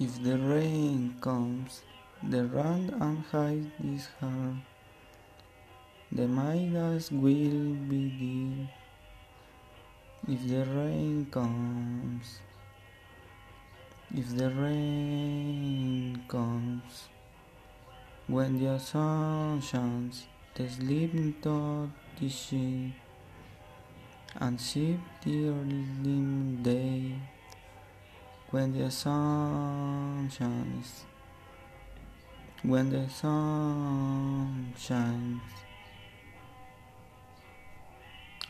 If the rain comes, the run and hide is hard. The Midas will be deep. If the rain comes, if the rain comes, when the sun shines, the sleeping thought is she, and sheep the early day when the sun shines. When the sun shines.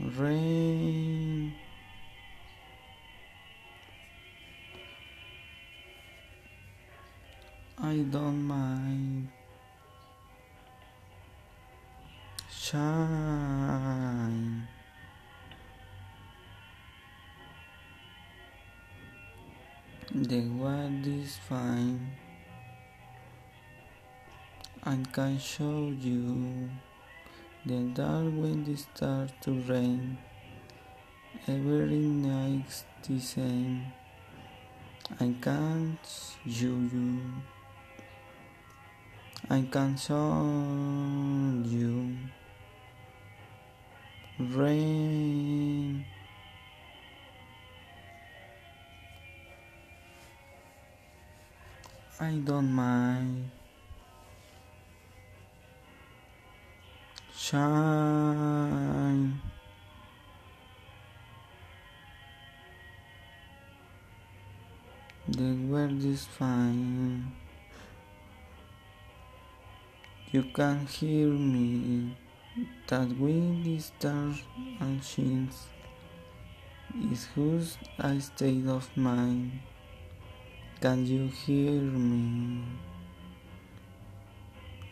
Rain. I don't mind. Shine The world is fine. I can show you the dark when it starts to rain. Every night's the same. I can't show you. I can show you. Rain. I don't mind. Shine. The world is fine. You can hear me. That wind is stars and shins. Is whose a state of mind. Can you hear me?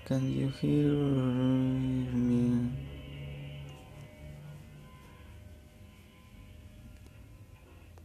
Can you hear me?